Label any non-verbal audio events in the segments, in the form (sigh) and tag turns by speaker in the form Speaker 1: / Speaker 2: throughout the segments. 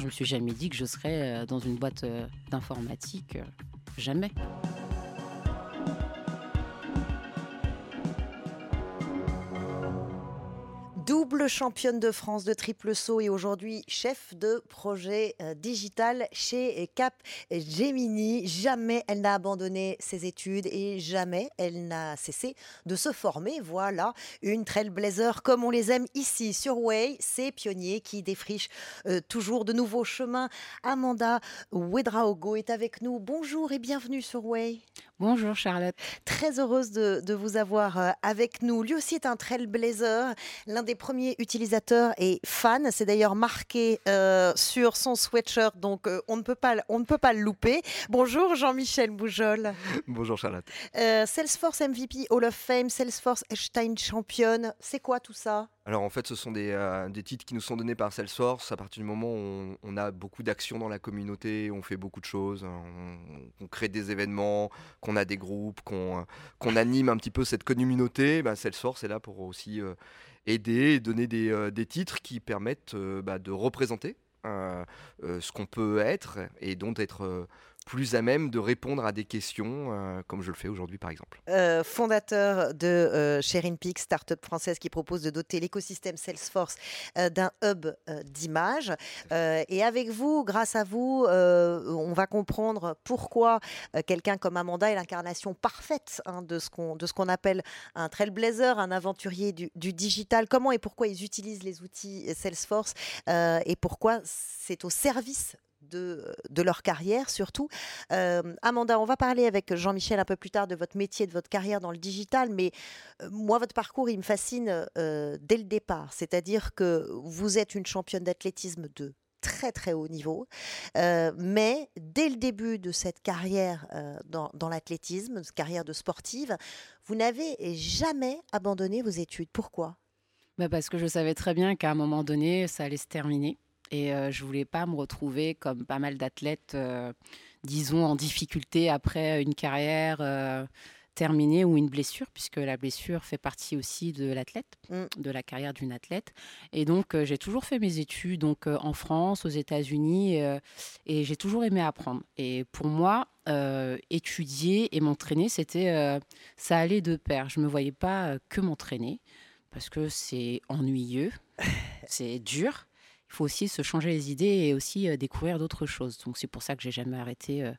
Speaker 1: Je me suis jamais dit que je serais dans une boîte d'informatique, jamais.
Speaker 2: Championne de France de triple saut et aujourd'hui chef de projet euh, digital chez Cap Gemini. Jamais elle n'a abandonné ses études et jamais elle n'a cessé de se former. Voilà une trailblazer comme on les aime ici sur Way, ces pionniers qui défrichent euh, toujours de nouveaux chemins. Amanda Wedraogo est avec nous. Bonjour et bienvenue sur Way.
Speaker 1: Bonjour Charlotte.
Speaker 2: Très heureuse de, vous avoir euh, avec nous. Lui aussi est un trailblazer, l'un des premiers utilisateurs et fan. C'est d'ailleurs marqué euh, sur son sweatshirt, donc euh, on, ne peut pas, on ne peut pas le louper. Bonjour Jean-Michel Boujol.
Speaker 3: Bonjour Charlotte.
Speaker 2: Salesforce MVP Hall of Fame, Salesforce Einstein Champion, c'est quoi tout ça?
Speaker 3: Alors en fait, ce sont des, des, titres qui nous sont donnés par Salesforce à partir du moment où on, a beaucoup d'actions dans la communauté, on fait beaucoup de choses, on, crée des événements, qu'on a des groupes, qu'on anime un petit peu cette communauté. Bah, Salesforce est là pour aussi aider et donner des, euh, des, titres qui permettent euh, bah, de représenter euh, ce qu'on peut être et dont être plus à même de répondre à des questions, euh, comme je le fais aujourd'hui par exemple.
Speaker 2: Euh, fondateur de euh, Sharing Peak, start-up française qui propose de doter l'écosystème Salesforce d'un hub d'images. et avec vous, grâce à vous, on va comprendre pourquoi quelqu'un comme Amanda est l'incarnation parfaite hein, de ce qu'on appelle un trailblazer, un aventurier du, du, digital. Comment et pourquoi ils utilisent les outils Salesforce et pourquoi c'est au service de, leur carrière surtout. Euh, Amanda, on va parler avec Jean-Michel un peu plus tard de votre métier, de votre carrière dans le digital, mais euh, moi, votre parcours, il me fascine euh, dès le départ. C'est-à-dire que vous êtes une championne d'athlétisme de très très haut niveau. mais dès le début de cette carrière dans, dans l'athlétisme, carrière de sportive, vous n'avez jamais abandonné vos études. Pourquoi?
Speaker 1: Bah Parce que je savais très bien qu'à un moment donné, ça allait se terminer. Et euh, je voulais pas me retrouver comme pas mal d'athlètes, euh, disons, en difficulté après une carrière euh, terminée ou une blessure, puisque la blessure fait partie aussi de l'athlète, mm. de la carrière d'une athlète. Et donc, j'ai toujours fait mes études donc, en France, aux États-Unis, et j'ai toujours aimé apprendre. Et pour moi, étudier et m'entraîner, c'était, ça allait de pair. Je ne me voyais pas que m'entraîner, parce que c'est ennuyeux, (laughs) c'est dur il faut aussi se changer les idées et aussi euh, découvrir d'autres choses. Donc c'est pour ça que j'ai jamais arrêté euh,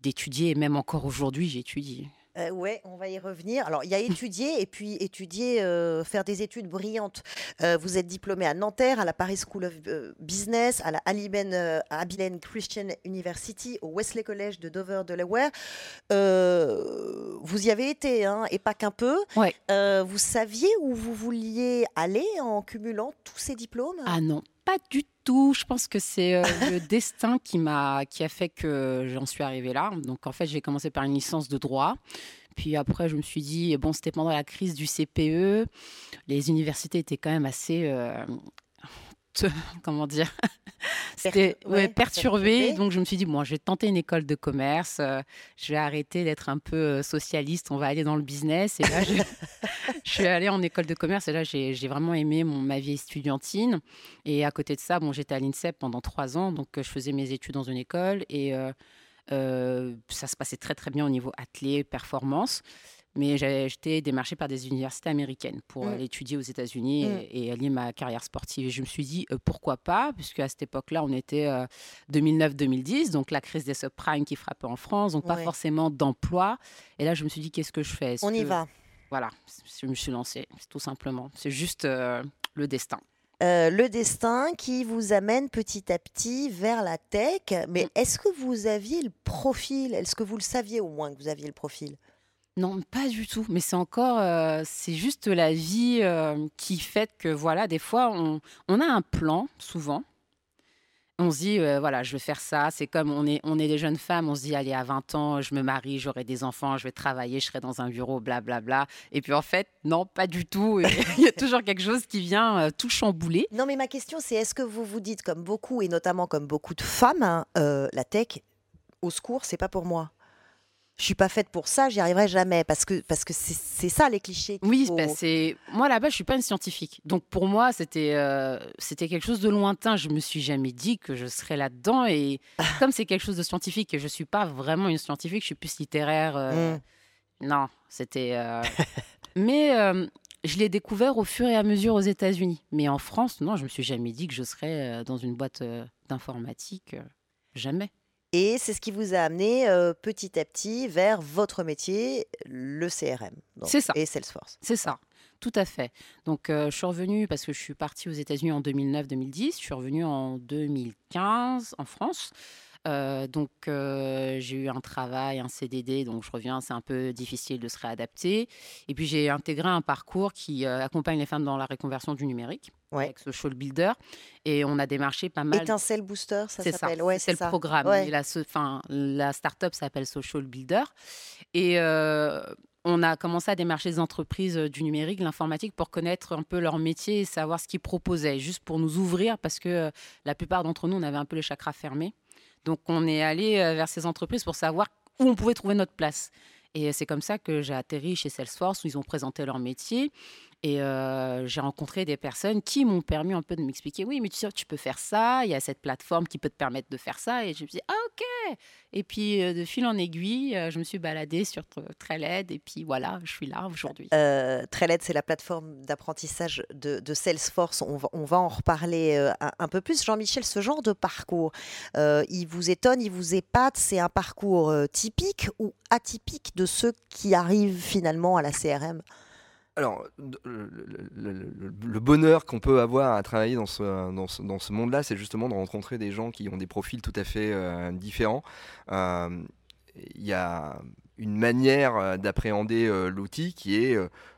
Speaker 1: d'étudier et même encore aujourd'hui j'étudie.
Speaker 2: Euh, ouais, on va y revenir. Alors, il y a (laughs) étudier et puis étudier, euh, faire des études brillantes. vous êtes diplômé à Nanterre, à la Paris School of Business, à la Aliben, Abilene Christian University, au Wesley College de Dover, Delaware. vous y avez été, hein, et pas qu'un peu.
Speaker 1: Ouais.
Speaker 2: vous saviez où vous vouliez aller en cumulant tous ces diplômes?
Speaker 1: Ah non, pas du tout. Je pense que c'est euh, le (laughs) destin qui m'a qui a fait que j'en suis arrivée là. Donc en fait, j'ai commencé par une licence de droit. Puis après, je me suis dit, bon, c'était pendant la crise du CPE. Les universités étaient quand même assez euh, (laughs) comment dire (laughs) c'était perturbé donc je me suis dit bon je vais tenter une école de commerce euh, je vais arrêter d'être un peu euh, socialiste on va aller dans le business. Et là je, (laughs) suis allée en école de commerce et là j'ai vraiment aimé mon, ma vie estudiantine. Et à côté de ça bon j'étais à l'INSEP pendant trois ans. Donc euh, je faisais mes études dans une école et ça se passait très très bien au niveau athlé performance mais j'étais démarchée par des universités américaines pour mmh. étudier aux États-Unis mmh. et, allier ma carrière sportive. Et je me suis dit euh, pourquoi pas, puisque à cette époque-là, on était 2009-2010, euh, donc la crise des subprimes qui frappait en France, donc pas forcément d'emploi. Et là, je me suis dit qu'est-ce que je fais?
Speaker 2: On y va.
Speaker 1: Voilà, je me suis lancée, tout simplement. C'est juste euh, le destin.
Speaker 2: le destin qui vous amène petit à petit vers la tech. Mais mmh. est-ce que vous aviez le profil? Est-ce que vous le saviez au moins que vous aviez le profil?
Speaker 1: Non, pas du tout. Mais c'est encore, euh, c'est juste la vie euh, qui fait que, voilà, des fois, on, a un plan, souvent. On se dit, euh, voilà, je vais faire ça. C'est comme on est, on est des jeunes femmes, on se dit, allez, à 20 ans, je me marie, j'aurai des enfants, je vais travailler, je serai dans un bureau, blablabla. Bla, bla. Et puis en fait, non, pas du tout. (laughs) Il y a toujours quelque chose qui vient tout chambouler.
Speaker 2: Non, mais ma question, c'est est-ce que vous vous dites, comme beaucoup, et notamment comme beaucoup de femmes, hein, la tech, au secours, c'est pas pour moi? Je suis pas faite pour ça, j'y arriverai jamais parce que parce que c'est ça les clichés.
Speaker 1: Oui, bah, c'est moi là-bas, je suis pas une scientifique. Donc pour moi, c'était euh, c'était quelque chose de lointain. Je me suis jamais dit que je serais là-dedans et (laughs) comme c'est quelque chose de scientifique et je suis pas vraiment une scientifique, je suis plus littéraire. Euh, mmh. Non, c'était. Euh, mais je l'ai découvert au fur et à mesure aux États-Unis. Mais en France, non, je me suis jamais dit que je serais dans une boîte d'informatique. Jamais.
Speaker 2: Et c'est ce qui vous a amené petit à petit vers votre métier, le CRM.
Speaker 1: C'est ça.
Speaker 2: Et Salesforce.
Speaker 1: C'est ça. Tout à fait. Donc, je suis revenue parce que je suis partie aux États-Unis en 2009-2010. Je suis revenue en 2015 en France. Euh, donc, euh, j'ai eu un travail, un CDD, donc je reviens, c'est un peu difficile de se réadapter. Et puis, j'ai intégré un parcours qui euh, accompagne les femmes dans la reconversion du numérique. avec ce Social Builder. Et on a démarché pas mal.
Speaker 2: Étincelle Booster, ça s'appelle.
Speaker 1: Ouais, c'est le programme. la, fin, la start-up s'appelle Social Builder. Et on a commencé à démarcher des entreprises du numérique, l'informatique, pour connaître un peu leur métier et savoir ce qu'ils proposaient, juste pour nous ouvrir, parce que la plupart d'entre nous, on avait un peu les chakras fermés. Donc on est allé euh, vers ces entreprises pour savoir où on pouvait trouver notre place. Et c'est comme ça que j'ai atterri chez Salesforce où ils ont présenté leur métier. Et euh, j'ai rencontré des personnes qui m'ont permis un peu de m'expliquer, oui, mais tu sais, tu peux faire ça, il y a cette plateforme qui peut te permettre de faire ça. Et je me suis dit, ah ok. Et puis euh, de fil en aiguille, euh, je me suis baladée sur Trailhead et puis voilà, je suis là aujourd'hui.
Speaker 2: Euh, c'est la plateforme d'apprentissage de, Salesforce. On va en reparler un, peu plus. Jean-Michel, ce genre de parcours, il vous étonne, il vous épate. C'est un parcours typique ou atypique de ceux qui arrivent finalement à la CRM
Speaker 3: alors, le, bonheur qu'on peut avoir à travailler dans ce, dans ce, monde-là, c'est justement de rencontrer des gens qui ont des profils tout à fait euh, différents. Euh, il y a une manière euh, d'appréhender l'outil qui est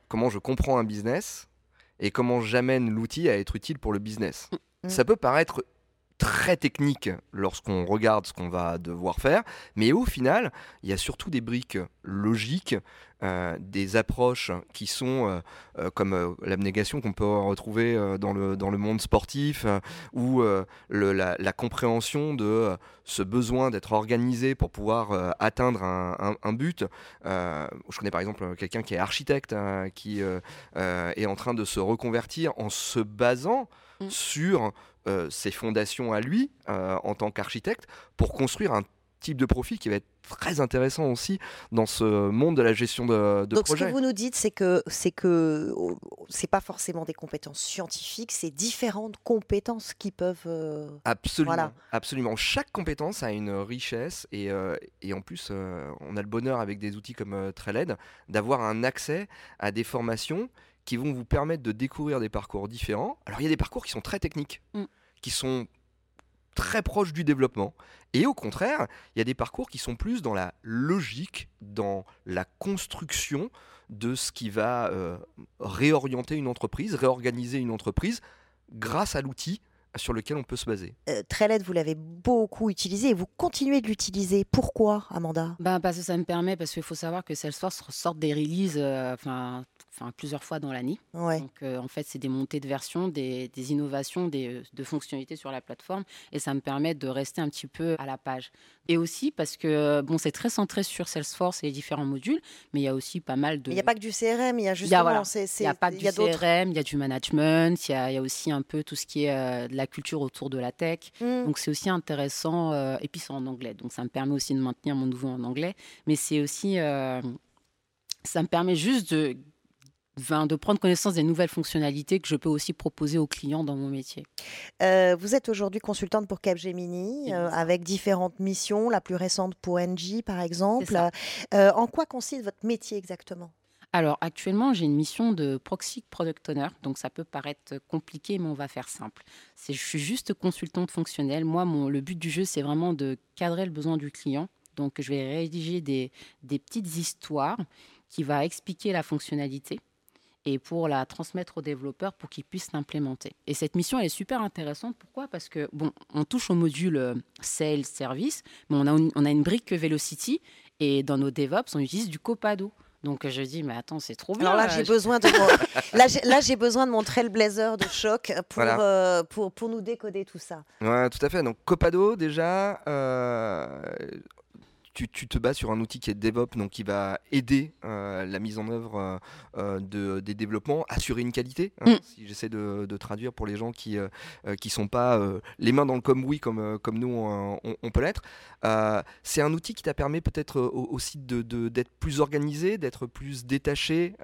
Speaker 3: comment je comprends un business et comment j'amène l'outil à être utile pour le business. Mm. Ça peut paraître très technique lorsqu'on regarde ce qu'on va devoir faire, mais au final, il y a surtout des briques logiques, euh, des approches qui sont euh, euh, comme l'abnégation qu'on peut retrouver dans, le, dans le monde sportif, ou la, compréhension de ce besoin d'être organisé pour pouvoir atteindre un, but. je connais par exemple quelqu'un qui est architecte, hein, qui est en train de se reconvertir en se basant mm. sur euh, ses fondations à lui euh, en tant qu'architecte pour construire un type de profil qui va être très intéressant aussi dans ce monde de la gestion de, de
Speaker 2: Donc
Speaker 3: ce
Speaker 2: que vous nous dites, c'est que c'est que oh, c'est pas forcément des compétences scientifiques, c'est différentes compétences qui peuvent. Euh,
Speaker 3: absolument, absolument. Chaque compétence a une richesse et, et en plus, on a le bonheur avec des outils comme Treled d'avoir un accès à des formations qui vont vous permettre de découvrir des parcours différents. Alors il y a des parcours qui sont très techniques, mm. qui sont très proches du développement. Et au contraire, il y a des parcours qui sont plus dans la logique, dans la construction de ce qui va euh, réorienter une entreprise, réorganiser une entreprise grâce à l'outil sur lequel on peut se baser.
Speaker 2: Euh, vous l'avez beaucoup utilisé et vous continuez de l'utiliser. Pourquoi, Amanda?
Speaker 1: Ben, Parce que ça me permet, parce qu'il faut savoir que Salesforce sort des releases euh, enfin, plusieurs fois dans l'année. Donc, euh, en fait, c'est des montées de versions, des, innovations, des, de fonctionnalités sur la plateforme et ça me permet de rester un petit peu à la page. Et aussi parce que, bon, c'est très centré sur Salesforce et les différents modules, mais il y a aussi pas mal de.
Speaker 2: Il n'y a pas que du CRM, il y a justement.
Speaker 1: Il n'y a, pas que du CRM, il y a du management, il y a, y a, aussi un peu tout ce qui est de la culture autour de la tech. Mm. Donc c'est aussi intéressant, euh, et puis c'est en anglais, donc ça me permet aussi de maintenir mon nouveau en anglais, mais c'est aussi, euh, ça me permet juste de de prendre connaissance des nouvelles fonctionnalités que je peux aussi proposer aux clients dans mon métier.
Speaker 2: Euh, vous êtes aujourd'hui consultante pour Capgemini avec différentes missions, la plus récente pour NG par exemple. en quoi consiste votre métier exactement?
Speaker 1: Alors actuellement, j'ai une mission de proxy product owner, donc ça peut paraître compliqué, mais on va faire simple. je suis juste consultante fonctionnelle. Moi, mon, le but du jeu, c'est vraiment de cadrer le besoin du client. Donc je vais rédiger des, petites histoires qui vont expliquer la fonctionnalité et pour la transmettre aux développeurs pour qu'ils puissent l'implémenter. Et cette mission, elle est super intéressante. Pourquoi? Parce que, bon, on touche au module euh, Sales Service, mais on a, on a une brique Velocity et dans nos DevOps, on utilise du Copado. Donc je dis, mais attends, c'est trop bien.
Speaker 2: Alors là, j'ai besoin de (laughs) là, j'ai besoin de mon trailblazer de choc pour, euh, pour, pour, nous décoder tout ça.
Speaker 3: Ouais, tout à fait. Donc Copado, déjà, euh, tu, te bases sur un outil qui est DevOps, donc qui va aider la mise en œuvre de, des développements, assurer une qualité. Hein, mm. Si j'essaie de, traduire pour les gens qui qui sont pas les mains dans le cambouis comme comme nous on, peut l'être. c'est un outil qui t'a permis peut-être aussi de d'être plus organisé, d'être plus détaché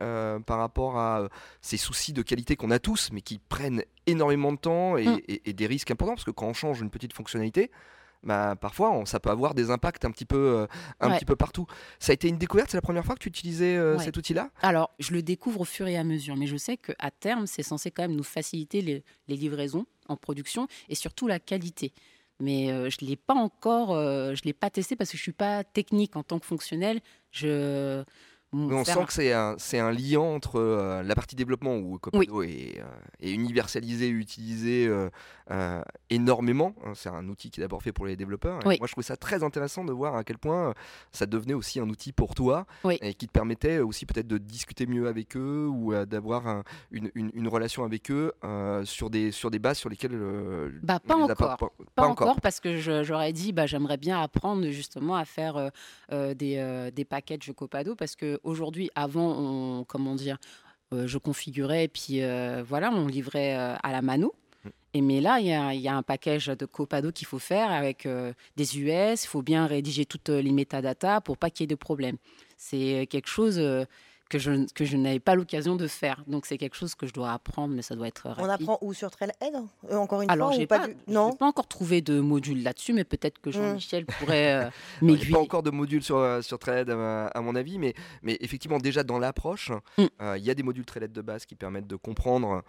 Speaker 3: par rapport à ces soucis de qualité qu'on a tous, mais qui prennent énormément de temps et, mm. des risques importants, parce que quand on change une petite fonctionnalité, bah, parfois ça peut avoir des impacts un petit peu, euh, un petit peu partout. Ça a été une découverte, c'est la première fois que tu utilisais euh, cet outil-là?
Speaker 1: Alors, je le découvre au fur et à mesure, mais je sais qu'à terme, c'est censé quand même nous faciliter les, livraisons en production et surtout la qualité. Mais euh, je ne l'ai pas encore, je l'ai pas testé parce que je ne suis pas technique en tant que fonctionnel. Je
Speaker 3: on sent que c'est un, un, lien entre euh, la partie développement où Copado est, euh, est, universalisé, utilisé euh, énormément. Hein. C'est un outil qui est d'abord fait pour les développeurs. Moi, je trouvais ça très intéressant de voir à quel point ça devenait aussi un outil pour toi et qui te permettait aussi peut-être de discuter mieux avec eux ou d'avoir une, une, relation avec eux sur, des, sur des bases sur lesquelles.
Speaker 1: bah, pas, encore. Pas, encore. parce que j'aurais dit bah, j'aimerais bien apprendre justement à faire des, des packages Copado parce que aujourd'hui, avant, on, comment dire, euh, je configurais et puis euh, voilà, on livrait euh, à la mano. Mm. Et mais là, il y, y, a un package de Copado qu'il faut faire avec des US. Il faut bien rédiger toutes les métadatas pour pas qu'il y ait de problème. C'est quelque chose que je, que je n'avais pas l'occasion de faire. Donc c'est quelque chose que je dois apprendre, mais ça doit être rapide.
Speaker 2: On apprend où? Sur Trailhead? Euh, Encore une
Speaker 1: Alors,
Speaker 2: fois
Speaker 1: pas, pas, non? pas encore trouvé de module là-dessus, mais peut-être que Jean-Michel mmh. pourrait euh, (laughs) m'aiguiller. Il
Speaker 3: n'y a pas encore de module sur, euh, sur Trailhead à, mon avis, mais, mais effectivement déjà dans l'approche, mmh. il y a des modules Trailhead de base qui permettent de comprendre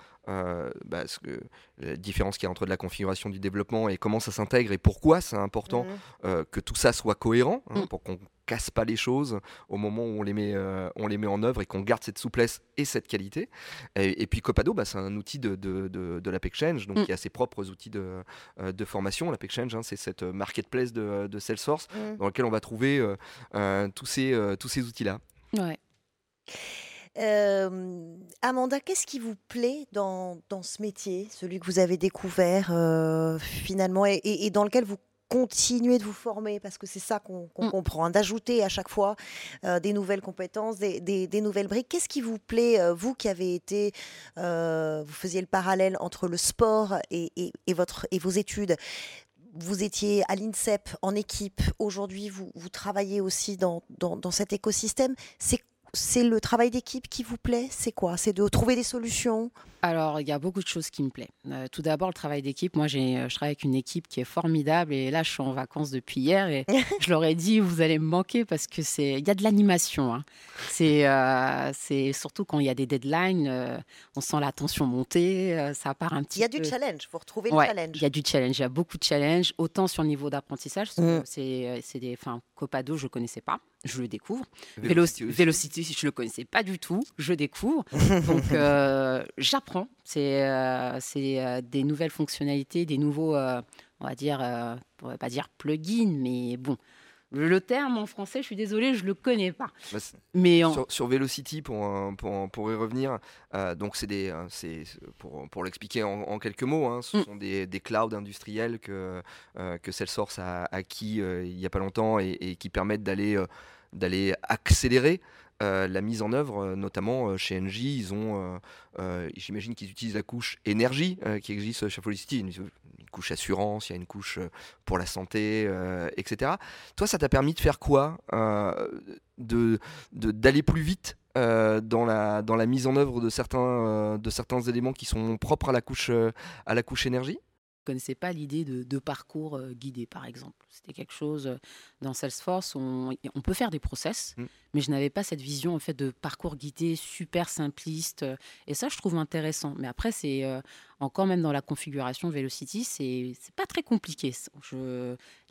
Speaker 3: bah, ce que, la différence qu'il y a entre de la configuration du développement et comment ça s'intègre et pourquoi c'est important mmh. que tout ça soit cohérent hein, pour qu'on casse pas les choses au moment où on les met, euh, on les met en œuvre et qu'on garde cette souplesse et cette qualité. Et, puis Copado, bah, c'est un outil de, de, de, de donc mm. qui a ses propres outils de, euh, de formation. L'AppExchange, hein, c'est cette marketplace de, de Salesforce mm. dans lequel on va trouver euh, tous ces, tous ces outils-là.
Speaker 1: Ouais.
Speaker 2: Amanda, qu'est-ce qui vous plaît dans, dans, ce métier, celui que vous avez découvert finalement et, et, dans lequel vous continuer de vous former parce que c'est ça qu'on mm. comprend, hein, d'ajouter à chaque fois euh, des nouvelles compétences, des, nouvelles briques. Qu'est-ce qui vous plaît, euh, vous qui avez été, euh, vous faisiez le parallèle entre le sport et, votre, et vos études? Vous étiez à l'INSEP en équipe, aujourd'hui vous, vous travaillez aussi dans, dans, dans cet écosystème. C'est c'est le travail d'équipe qui vous plaît? C'est quoi? C'est de trouver des solutions?
Speaker 1: Alors, il y a beaucoup de choses qui me plaisent. Euh, tout d'abord, le travail d'équipe. Moi, j'ai, euh, je travaille avec une équipe qui est formidable. Et là, je suis en vacances depuis hier. Et (laughs) je leur ai dit, vous allez me manquer parce que c'est, il y a de l'animation. Hein. C'est, euh, c'est surtout quand il y a des deadlines, on sent la tension monter. ça part un petit.
Speaker 2: Il y a du challenge. Faut retrouver le challenge.
Speaker 1: Il y a du challenge. Il y a beaucoup de challenge, autant sur le niveau d'apprentissage. Mmh. C'est, c'est des, enfin, Copado, je connaissais pas je le découvre. Velocity, je ne le connaissais pas du tout, je découvre. (laughs) Donc, j'apprends c'est euh, euh, des nouvelles fonctionnalités, des nouveaux, euh, on va dire, on va pas dire plugins, mais bon. Le terme en français, je suis désolée, je le connais pas.
Speaker 3: Bah, mais sur, Velocity, pour, pour, pour, y revenir, donc c'est des, c'est pour, pour l'expliquer en, quelques mots, hein, ce mm. sont des, des, clouds industriels que, que Salesforce a acquis il n'y a pas longtemps et, et qui permettent d'aller d'aller accélérer euh, la mise en œuvre, euh, notamment euh, chez Engie, ils ont, j'imagine qu'ils utilisent la couche énergie qui existe chez Felicity, une, couche assurance, il y a une couche pour la santé, etc. Toi, ça t'a permis de faire quoi de, D'aller plus vite dans, la, dans la mise en œuvre de certains, de certains éléments qui sont propres à la couche, à la couche énergie?
Speaker 1: Connaissais pas l'idée de, parcours euh, guidé, par exemple. C'était quelque chose euh, dans Salesforce, on, on peut faire des process, mmh. mais je n'avais pas cette vision en fait de parcours guidé super simpliste. Euh, et ça, je trouve intéressant. Mais après, c'est encore même dans la configuration Velocity, c'est pas très compliqué.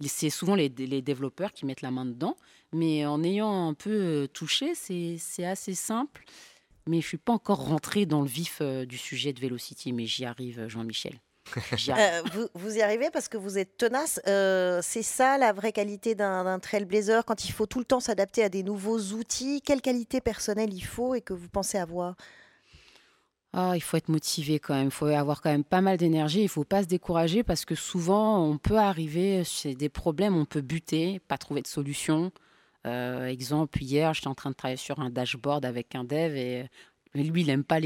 Speaker 1: C'est souvent les, les, développeurs qui mettent la main dedans, mais en ayant un peu touché, c'est assez simple. Mais je suis pas encore rentré dans le vif du sujet de Velocity, mais j'y arrive, Jean-Michel.
Speaker 2: Euh, vous, y arrivez parce que vous êtes tenace. Euh, c'est ça la vraie qualité d'un trailblazer quand il faut tout le temps s'adapter à des nouveaux outils. Quelle qualité personnelle il faut et que vous pensez avoir?
Speaker 1: Ah, il faut être motivé quand même, il faut avoir quand même pas mal d'énergie, il ne faut pas se décourager parce que souvent on peut arriver chez des problèmes, on peut buter, pas trouver de solution. Euh, exemple, hier, j'étais en train de travailler sur un dashboard avec un dev et lui, il n'aime pas,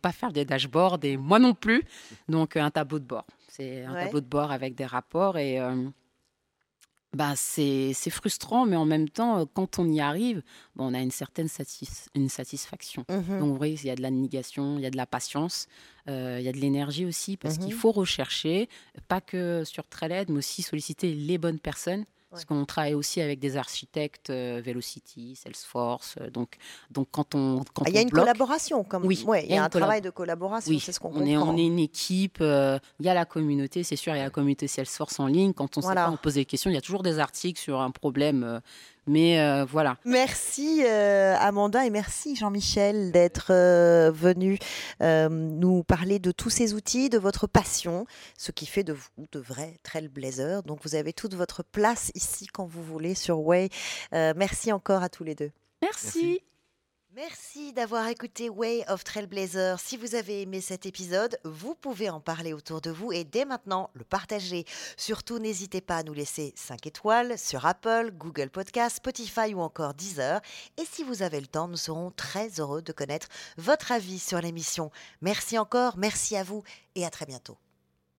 Speaker 1: pas faire des dashboards et moi non plus. Donc, un tableau de bord. C'est un tableau de bord avec des rapports et euh, bah, c'est frustrant, mais en même temps, euh, quand on y arrive, on a une certaine une satisfaction. Mmh Donc, il y a de la négation, il y a de la patience, il y a de l'énergie aussi, parce qu'il mmh faut rechercher, pas que sur Treled, mais aussi solliciter les bonnes personnes parce qu'on travaille aussi avec des architectes, euh, Velocity, Salesforce. Euh, donc, donc quand on. Quand
Speaker 2: ah, il y a une collaboration, comme
Speaker 1: oui.
Speaker 2: il y a, un travail de collaboration, oui. c'est ce qu'on
Speaker 1: on Est, on est une équipe, euh, il y a la communauté, c'est sûr, il y a la communauté Salesforce en ligne. Quand on sait pas, on pose des questions, il y a toujours des articles sur un problème mais euh, voilà.
Speaker 2: Merci euh, Amanda et merci Jean-Michel d'être euh, venu nous parler de tous ces outils, de votre passion, ce qui fait de vous de vrais trailblazers. Donc vous avez toute votre place ici quand vous voulez sur Way. merci encore à tous les deux.
Speaker 1: merci.
Speaker 2: Merci d'avoir écouté Way of Trailblazer. Si vous avez aimé cet épisode, vous pouvez en parler autour de vous et dès maintenant le partager. Surtout, n'hésitez pas à nous laisser 5 étoiles sur Apple, Google Podcast, Spotify ou encore Deezer. Et si vous avez le temps, nous serons très heureux de connaître votre avis sur l'émission. Merci encore, merci à vous et à très bientôt.